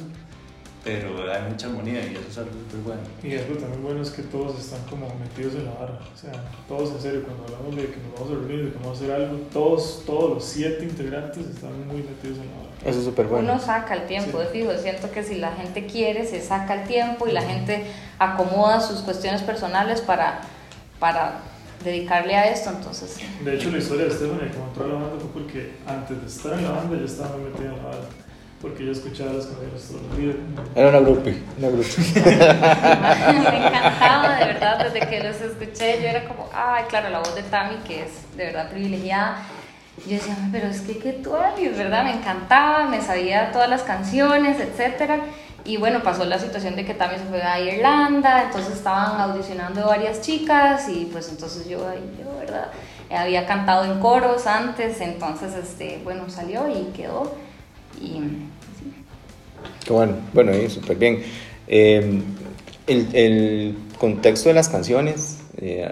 Speaker 6: pero hay mucha armonía y eso es algo súper bueno.
Speaker 8: Y algo también bueno es que todos están como metidos en la vara. O sea, todos en serio, cuando hablamos de que nos vamos a reunir, de que vamos a hacer algo, todos, todos los siete integrantes están muy metidos en la vara.
Speaker 3: Eso es súper bueno.
Speaker 7: Uno saca el tiempo,
Speaker 8: Sí.
Speaker 7: de fijo. Siento que si la gente quiere, se saca el tiempo y la gente acomoda sus cuestiones personales para, para dedicarle a esto. Entonces,
Speaker 8: De hecho, la historia de Stephanie que entró a la banda fue porque antes de estar en la banda ya estaba muy metida en la banda. Porque ella escuchaba las canciones todos los días.
Speaker 3: Era una groupie, una groupie.
Speaker 7: me encantaba, de verdad, desde que los escuché, yo era como, ay, claro, la voz de Tami, que es de verdad privilegiada. Yo decía, "Ay, pero es que qué tú eres, ¿verdad? Me encantaba, me sabía todas las canciones, etcétera. Y bueno, pasó la situación de que Tami se fue a Irlanda, entonces estaban audicionando varias chicas y pues entonces yo, ay, yo, ¿verdad? Había cantado en coros antes, entonces, este, bueno, salió y quedó. Y
Speaker 3: Qué bueno, bueno, ahí súper bien. Eh, el, el contexto de las canciones, eh,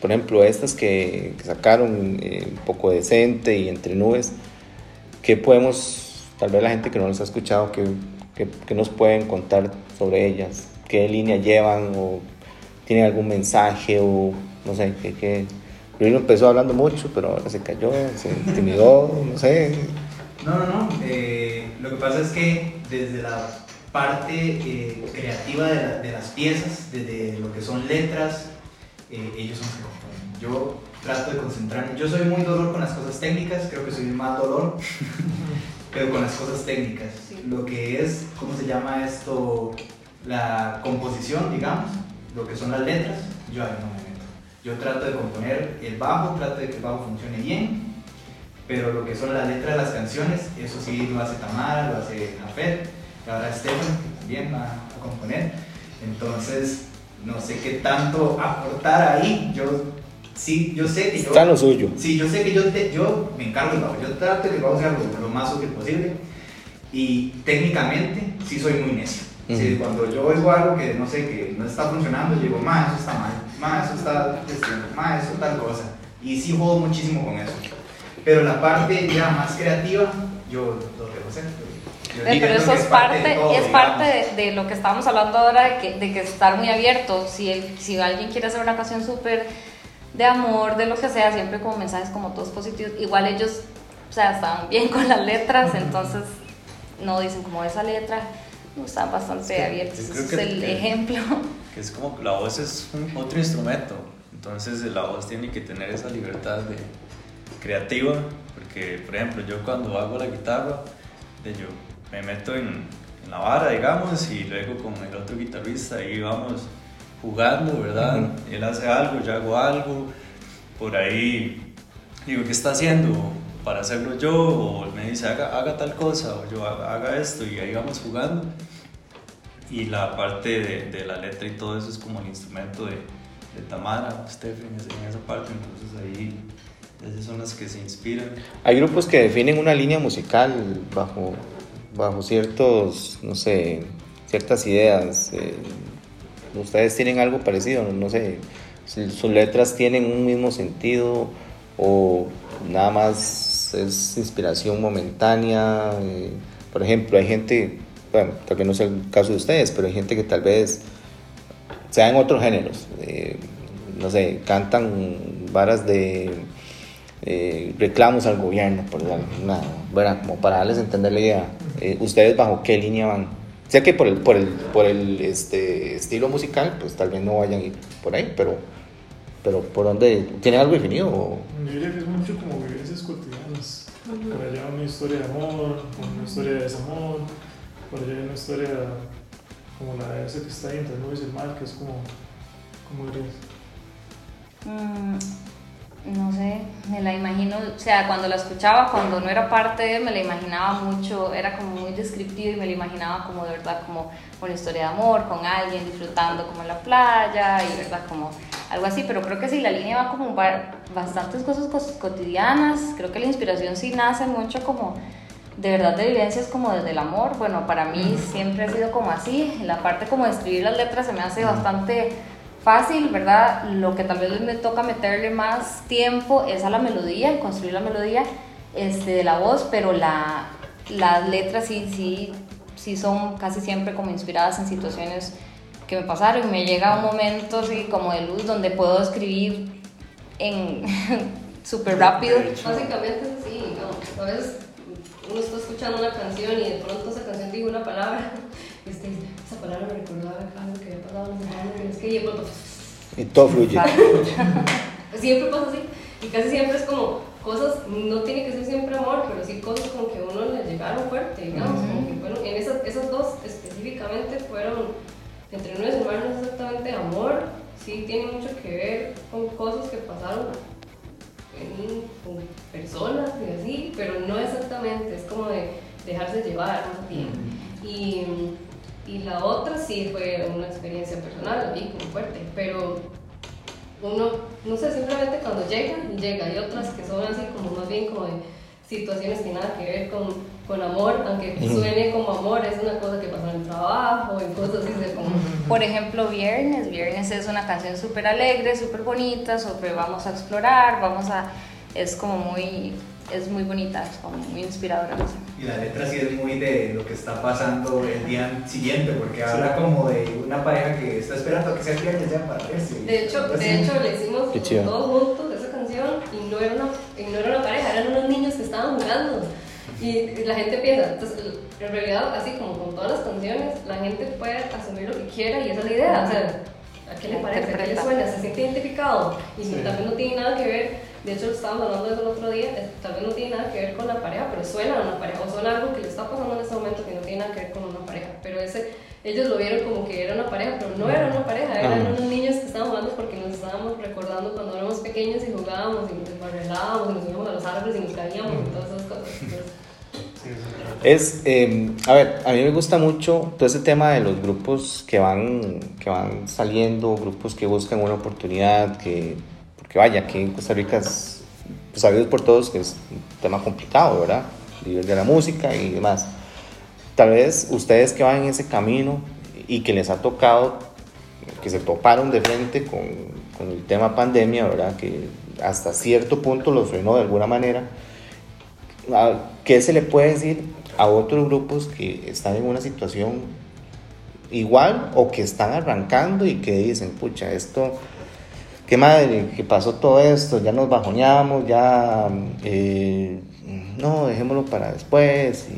Speaker 3: por ejemplo, estas que, que sacaron, eh, un poco decente y entre nubes, ¿qué podemos, tal vez la gente que no los ha escuchado, qué, qué- qué nos pueden contar sobre ellas? ¿Qué línea llevan o tienen algún mensaje o no sé, qué? qué? Empezó hablando mucho, pero ahora se cayó, se intimidó, no sé.
Speaker 4: No, no, no. eh, lo que pasa es que desde la parte eh, creativa de, la- de las piezas, desde lo que son letras, eh, ellos son los que componen. Yo trato de concentrarme. Yo soy muy dolor con las cosas técnicas, creo que soy más dolor, pero con las cosas técnicas.
Speaker 5: Sí.
Speaker 4: Lo que es, ¿cómo se llama esto? La composición, digamos, lo que son las letras, yo ahí no me meto. Yo trato de componer el bajo, trato de que el bajo funcione bien, pero lo que son las letras de las canciones, eso sí lo hace Tamara, lo hace Jafet, y ahora Stefan, que también va a componer. Entonces, no sé qué tanto aportar ahí. Yo sí, yo sé que yo.
Speaker 3: Está lo suyo.
Speaker 4: Sí, yo sé que yo, te- yo me encargo bajo. Yo trato de que lo, lo más útil posible. Y técnicamente, sí soy muy necio. Sí, cuando yo oigo algo que no sé, que no está funcionando, yo digo, ma, eso está mal, ma, eso está, este, ma, eso tal cosa. Y sí juego muchísimo con eso. Pero la parte ya más creativa, yo lo dejo
Speaker 7: Eh, pero eso es parte,
Speaker 4: de todo,
Speaker 7: es parte de, de lo que estábamos hablando ahora, de que, de que estar muy abierto. Si, el- si alguien quiere hacer una canción súper de amor, de lo que sea, siempre como mensajes como todos positivos, igual ellos, o sea, estaban bien con las letras, entonces no dicen como esa letra, no están bastante
Speaker 6: que
Speaker 7: abiertos. Ese es el
Speaker 6: que-
Speaker 7: ejemplo.
Speaker 6: que es como la voz es un- otro instrumento, entonces la voz tiene que tener esa libertad de creativa, porque por ejemplo yo cuando hago la guitarra, de yo me meto en, en la vara, digamos, y luego con el otro guitarrista ahí vamos jugando, ¿verdad? Él hace algo, yo hago algo, por ahí digo, ¿qué está haciendo? Para hacerlo yo, o él me dice, haga, haga tal cosa, o yo haga, haga esto, y ahí vamos jugando y la parte de, de la letra y todo eso es como el instrumento de, de Tamara, Stephen, en esa parte, entonces ahí ellas son las que se inspiran.
Speaker 3: Hay grupos que definen una línea musical bajo, bajo ciertos, no sé, ciertas ideas. eh, Ustedes tienen algo parecido, no, sé, sus letras tienen un mismo sentido o nada más es inspiración momentánea. eh, por ejemplo, hay gente, bueno, tal vez no sea el caso de ustedes, pero hay gente que tal vez sea en otros géneros. eh, no sé, cantan varas de eh, reclamos al gobierno, por una, bueno, como para darles a entender la idea. Eh, ¿Ustedes bajo qué línea van? Sé que por el, por el, por el este, estilo musical, pues tal vez no vayan a ir por ahí, pero, pero ¿por dónde? ¿Tienen algo definido? o?
Speaker 8: Yo diría que es mucho como vivencias cotidianas. Por allá una historia de amor, una historia de desamor, por allá una historia como la de ese que está ahí entre el y el mar, que es como, como dirías.
Speaker 7: Mm, no sé, me la imagino, o sea, cuando la escuchaba, cuando no era parte de, me la imaginaba mucho, era como muy descriptivo y me la imaginaba como de verdad como una historia de amor con alguien disfrutando como en la playa y verdad como algo así, pero creo que sí, la línea va como ba- bastantes cosas cos- cotidianas, creo que la inspiración sí nace mucho como de verdad de vivencias como desde el amor, bueno, para mí siempre ha sido como así, la parte como de escribir las letras se me hace bastante fácil, ¿verdad? Lo que tal vez me toca meterle más tiempo es a la melodía, construir la melodía este, de la voz, pero la, las letras sí, sí, sí son casi siempre como inspiradas en situaciones que me pasaron. y Me llega un momento así como de luz donde puedo escribir en súper rápido.
Speaker 5: Básicamente así, ¿no? A veces uno está escuchando una canción y de pronto esa canción dice una palabra dice, esa palabra me recordaba que y
Speaker 3: todo fluye.
Speaker 5: siempre pasa así y casi siempre es como cosas, no tiene que ser siempre amor, pero sí cosas como que a uno le llegaron fuerte, digamos, como que fueron, en esas, esas dos específicamente fueron, entre uno y su hermano no es exactamente amor, sí tiene mucho que ver con cosas que pasaron en- con personas y así, pero no exactamente, es como de dejarse llevar más bien. Y, y la otra sí fue una experiencia personal, así como fuerte, pero uno, no sé, simplemente cuando llega y llega, hay otras que son así como más bien como de situaciones que nada que ver con, con amor, aunque suene como amor, es una cosa que pasa en el trabajo, en cosas así, de como...
Speaker 7: Por ejemplo, Viernes. Viernes es una canción súper alegre, súper bonita, súper vamos a explorar, vamos a... Es como muy... Es muy bonita, es como muy inspiradora. no sé.
Speaker 4: Y la letra sí es muy de lo que está pasando el día siguiente, porque habla como de una pareja que está esperando a que sea viernes ya para verse.
Speaker 5: De hecho, de hecho le hicimos todos juntos esa canción y no era, una, y no era una pareja, eran unos niños que estaban jugando. Y la gente piensa, entonces, en realidad, así como con todas las canciones, la gente puede asumir lo que quiera y esa es la idea. O sea, ¿a qué le parece? ¿A qué le suena? ¿Se siente identificado? Y
Speaker 8: Sí.
Speaker 5: vez no tiene nada que ver, de hecho, estábamos hablando de eso el otro día, eh, tal vez no tiene nada que ver con la pareja, pero suena a una pareja, o suena algo que le está pasando en este momento que no tiene nada que ver con una pareja. Pero ese, ellos lo vieron como que era una pareja, pero no era una pareja, eran
Speaker 3: Ajá.
Speaker 5: unos niños que estaban jugando porque nos estábamos recordando cuando éramos pequeños y jugábamos y nos desbarrelábamos y nos íbamos a los árboles y nos caíamos y todas esas cosas. Entonces,
Speaker 3: Es, eh, a ver, a mí me gusta mucho todo ese tema de los grupos que van, que van saliendo, grupos que buscan una oportunidad, que, porque vaya, aquí en Costa Rica es pues, por todos que es un tema complicado, ¿verdad? Vivir de la música y demás. Tal vez ustedes que van en ese camino y que les ha tocado, que se toparon de frente con, con el tema pandemia, ¿verdad? Que hasta cierto punto los frenó de alguna manera. ¿Qué se le puede decir a otros grupos que están en una situación igual o que están arrancando y que dicen, pucha, esto, qué madre, que pasó todo esto, ya nos bajoneamos, ya, eh, no, dejémoslo para después.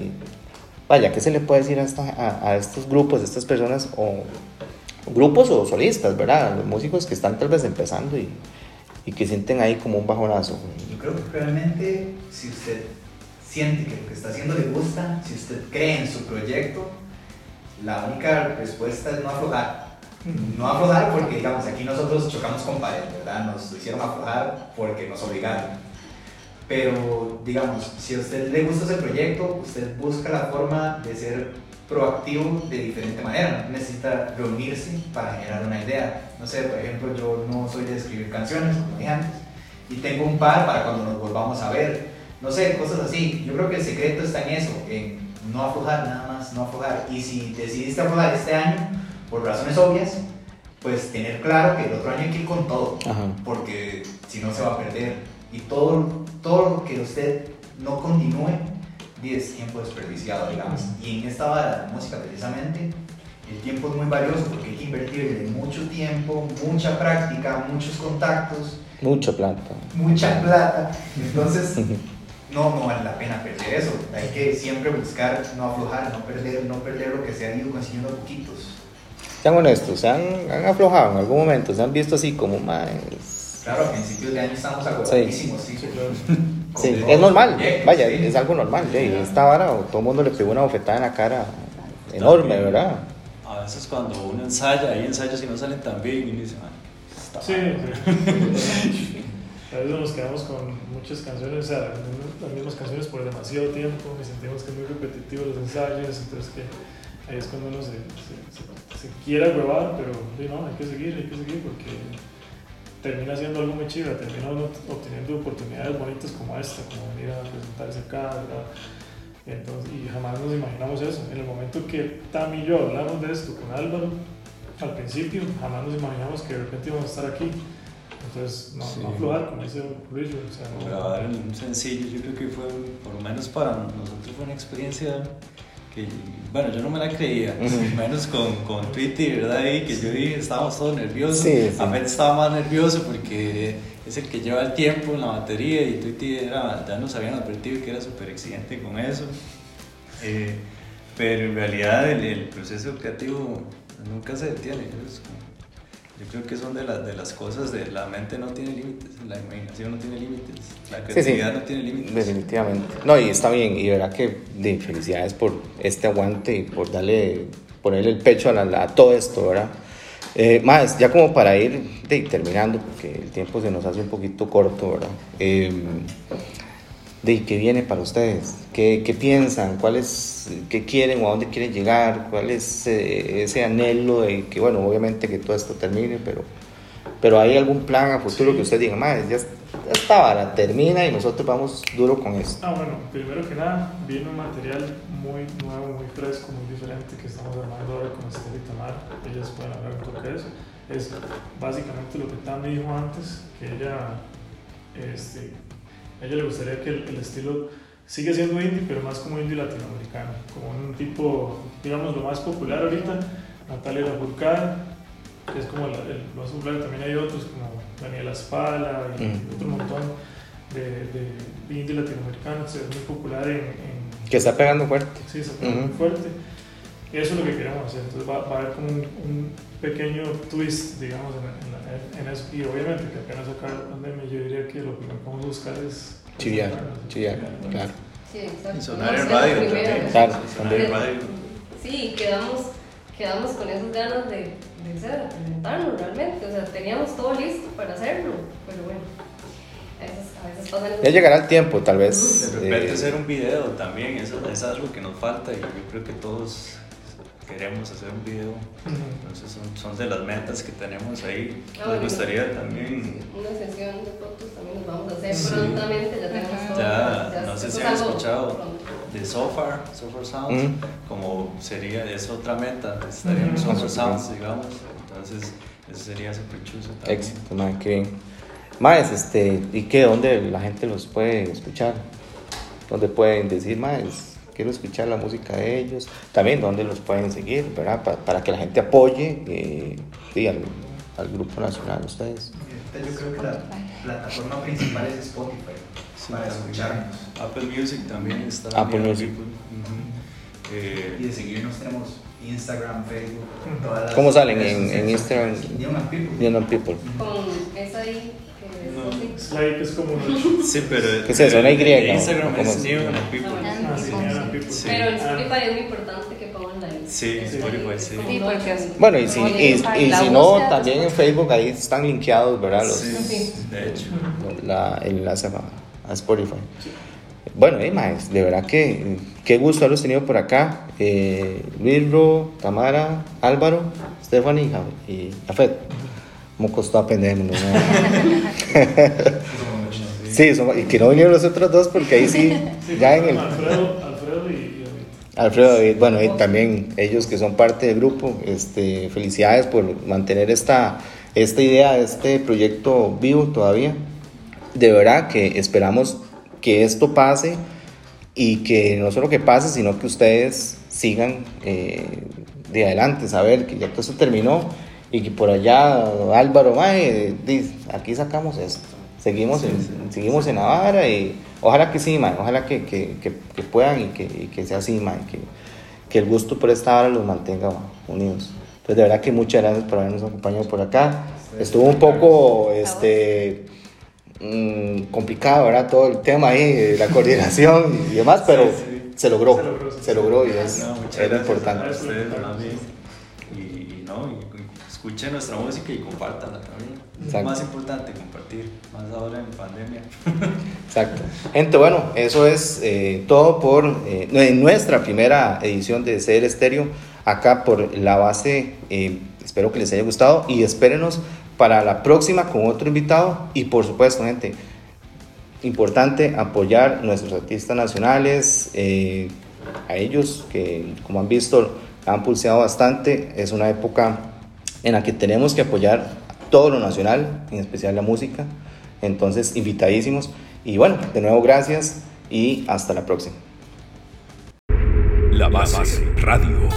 Speaker 3: Vaya, ¿qué se le puede decir a estos grupos, a estas personas, o grupos o solistas, ¿verdad? Los músicos que están tal vez empezando y, y que sienten ahí como un bajonazo.
Speaker 4: Yo creo que realmente si usted siente que lo que está haciendo le gusta, si usted cree en su proyecto, la única respuesta es no aflojar. No aflojar porque, digamos, aquí nosotros chocamos con pared, ¿verdad? Nos hicieron aflojar porque nos obligaron. Pero, digamos, si a usted le gusta ese proyecto, usted busca la forma de ser proactivo de diferente manera. Necesita reunirse para generar una idea. No sé, por ejemplo, yo no soy de escribir canciones, como dije antes, y tengo un par para cuando nos volvamos a ver. No sé, cosas así. Yo creo que el secreto está en eso, en no aflojar nada más, no aflojar. Y si decidiste aflojar este año, por razones obvias, pues tener claro que el otro año hay que ir con todo,
Speaker 3: Ajá.
Speaker 4: porque si no se va a perder. Y todo, todo lo que usted no continúe, es tiempo desperdiciado, digamos. Y en esta vara de la música, precisamente, el tiempo es muy valioso porque hay que invertirle mucho tiempo, mucha práctica, muchos contactos,
Speaker 3: Mucha plata.
Speaker 4: mucha plata. Entonces, no, no vale la pena perder eso. Hay que siempre buscar no aflojar, no perder, no perder lo que se ha ido consiguiendo poquitos.
Speaker 3: Sean honestos, se han, han aflojado en algún momento, se han visto así como más.
Speaker 4: Claro, a principios de año estamos agotadísimos, sí.
Speaker 3: Sí,
Speaker 4: todo
Speaker 3: es normal, vaya,
Speaker 4: sí.
Speaker 3: es algo normal. ya, y esta vara, todo el mundo le pegó una bofetada en la cara enorme,
Speaker 6: También.
Speaker 3: ¿verdad?
Speaker 6: A veces cuando uno ensaya, hay ensayos que no salen tan bien y uno dice, "Man, está
Speaker 8: Sí,
Speaker 6: mal".
Speaker 8: sí. A veces nos quedamos con muchas canciones, o sea, las mismas canciones por demasiado tiempo y sentimos que es muy repetitivo los ensayos, entonces que ahí es cuando uno se, se, se- se quiere huevar, pero sí, no, hay que seguir, hay que seguir porque termina siendo algo muy chido, termina obteniendo oportunidades bonitas como esta, como venir a presentarse acá. Entonces, y jamás nos imaginamos eso. En el momento que Tam y yo hablamos de esto con Álvaro, al principio, jamás nos imaginamos que de repente íbamos a estar aquí. Entonces, no,
Speaker 6: Sí.
Speaker 8: no aflojar, como dice Luis, o sea, no-
Speaker 6: grabar en un sencillo, yo creo que fue, por lo menos para nosotros fue una experiencia que, bueno, yo no me la creía, menos con, con Tweety, ¿verdad? Y que yo dije, estábamos todos nerviosos,
Speaker 3: Sí, sí.
Speaker 6: a estaba más nervioso porque es el que lleva el tiempo en la batería y Tweety era, ya nos habían advertido que era súper exigente con eso, Eh, pero en realidad el, el proceso creativo nunca se detiene, es como- yo creo que son de, las de las cosas de la mente no tiene límites, la imaginación no tiene límites, la
Speaker 3: Sí, sí.
Speaker 6: creatividad no tiene límites.
Speaker 3: Definitivamente. No, y está bien, y verdad que de felicidades por este aguante y por darle, ponerle el pecho a, la- a todo esto, ¿verdad? Eh, más, ya como para ir de, terminando, porque el tiempo se nos hace un poquito corto, ¿verdad? Eh, de qué viene para ustedes, qué, qué piensan, cuál es, qué quieren o a dónde quieren llegar, cuál es eh, ese anhelo de que, bueno, obviamente que todo esto termine, pero, pero hay algún plan a futuro que usted diga, más, ya, ya esta vara termina y nosotros vamos duro con esto.
Speaker 8: Ah, bueno, primero que nada, viene un material muy nuevo, muy fresco, muy diferente que estamos armando ahora con Esther y Tamar. Ellas pueden hablar un toque de eso. Es básicamente lo que Tam dijo antes, que ella, este, a ella le gustaría que el, el estilo sigue siendo indie, pero más como indie latinoamericano, como un tipo, digamos, lo más popular ahorita, Natalia Lafourcade, que es como el más popular, también hay otros como Daniela Spala y
Speaker 3: Mm.
Speaker 8: otro montón de, de, de indie latinoamericano, que es muy popular en, en
Speaker 3: Que está pegando fuerte.
Speaker 8: sí, muy
Speaker 3: Ujú.
Speaker 8: fuerte. Eso es lo que queremos hacer, entonces va, va a haber como un, un pequeño twist, digamos, en, en en eso. Y obviamente que apenas acaba la pandemia, yo diría que lo que vamos a buscar es...
Speaker 3: Chiviar,
Speaker 8: presentarnos.
Speaker 3: chiviar, claro.
Speaker 5: Sí, exacto.
Speaker 6: Y sonar en radio también.
Speaker 3: Claro,
Speaker 6: sonar en radio.
Speaker 5: Sí, quedamos, quedamos con esas ganas de, de, ser, de presentarnos realmente. O sea, teníamos todo listo para hacerlo, pero bueno, a veces, a veces pasan
Speaker 3: Ya llegará el tiempo, tal vez.
Speaker 6: De repente
Speaker 3: eh,
Speaker 6: hacer un video también, eso es algo que nos falta y yo creo que todos queremos hacer un video. Entonces son, son de las metas que tenemos ahí.
Speaker 5: Ah,
Speaker 6: Nos
Speaker 5: bueno.
Speaker 6: gustaría también,
Speaker 5: Una sesión de fotos también nos vamos a hacer
Speaker 6: Sí.
Speaker 5: prontamente, ya tenemos todo.
Speaker 6: ya, no sé si han escuchado de Sofar, Sofar Sounds,
Speaker 3: Mm.
Speaker 6: como sería, es otra meta, estaríamos
Speaker 8: Mm.
Speaker 6: Sofar Sounds, digamos. Entonces, eso sería súper chuzo también.
Speaker 3: Éxito, madre, qué bien. Más, este, ¿y qué? ¿Dónde la gente los puede escuchar? ¿Dónde pueden decir, más? Quiero escuchar la música de ellos. También dónde los pueden seguir, ¿verdad? Pa- para que la gente apoye eh, sí, al, al grupo nacional, ustedes.
Speaker 4: Yo creo que la plataforma principal es Spotify para escucharnos.
Speaker 6: Apple Music también está.
Speaker 3: Apple Music.
Speaker 6: People. Ujú. Eh,
Speaker 4: Y de seguirnos tenemos Instagram, Facebook, todas las
Speaker 3: ¿Cómo salen en- en Instagram?
Speaker 4: Neon and People.
Speaker 3: Neon People.
Speaker 5: Con esa ahí
Speaker 6: No.
Speaker 8: like, es como
Speaker 6: sí, pero.
Speaker 3: ¿Qué es eso? ¿Una Y?
Speaker 6: en
Speaker 3: ¿o
Speaker 6: Instagram es and People.
Speaker 5: Ah,
Speaker 8: Ah, sí, People.
Speaker 6: Sí.
Speaker 5: Pero en
Speaker 8: Ah,
Speaker 5: Spotify es muy importante que pongan la I.
Speaker 6: Sí, Spotify, sí.
Speaker 7: Sí, porque es-
Speaker 3: Bueno, y si, y, y si no, también en Facebook ahí están linkeados, ¿verdad? Los,
Speaker 6: Sí, de hecho.
Speaker 3: la, el enlace a, a Spotify. Bueno, eh, maes, de verdad que qué gusto haberlos tenido por acá. Eh, Luisro, Tamara, Álvaro, Stephanie y y Afet. ¿Cómo costó aprendernos? sí, son- y que no vinieron los otros dos porque ahí sí, ya en el...
Speaker 8: Alfredo, Alfredo y, y David.
Speaker 3: Alfredo David, bueno, y también ellos que son parte del grupo, este, felicidades por mantener esta, esta idea, este proyecto vivo todavía. De verdad que esperamos que esto pase y que no solo que pase, sino que ustedes sigan eh, de adelante, saber que ya todo eso terminó y que por allá Álvaro, mae, dice, aquí sacamos esto, seguimos en, seguimos en Navarra y ojalá que sí, mae, ojalá que, que, que, que puedan y que, y que sea así, mae, que, que el gusto por esta hora los mantenga unidos. Entonces, de verdad que muchas gracias por habernos acompañado por acá. Estuvo un poco, este mm, complicado, ¿verdad? Todo el tema ahí, de la coordinación y demás, pero
Speaker 6: sí.
Speaker 3: se logró,
Speaker 8: Se logró, sí.
Speaker 3: se logró y es,
Speaker 6: No,
Speaker 3: es
Speaker 6: gracias
Speaker 3: importante.
Speaker 6: a ustedes. Y, y no, y, y escuchen nuestra música y compártanla también.
Speaker 3: Exacto.
Speaker 6: Más importante, compartir, más ahora en pandemia.
Speaker 3: Exacto. Gente, bueno, eso es eh, todo por eh, nuestra primera edición de Ser Estéreo, acá por la base. eh, espero que les haya gustado y espérenos para la próxima con otro invitado. Y por supuesto, gente, importante apoyar nuestros artistas nacionales, a ellos que, como han visto, han pulseado bastante. Es una época en la que tenemos que apoyar todo lo nacional, en especial la música. Entonces, invitadísimos. Y bueno, de nuevo, gracias y hasta la próxima.
Speaker 2: La base radio.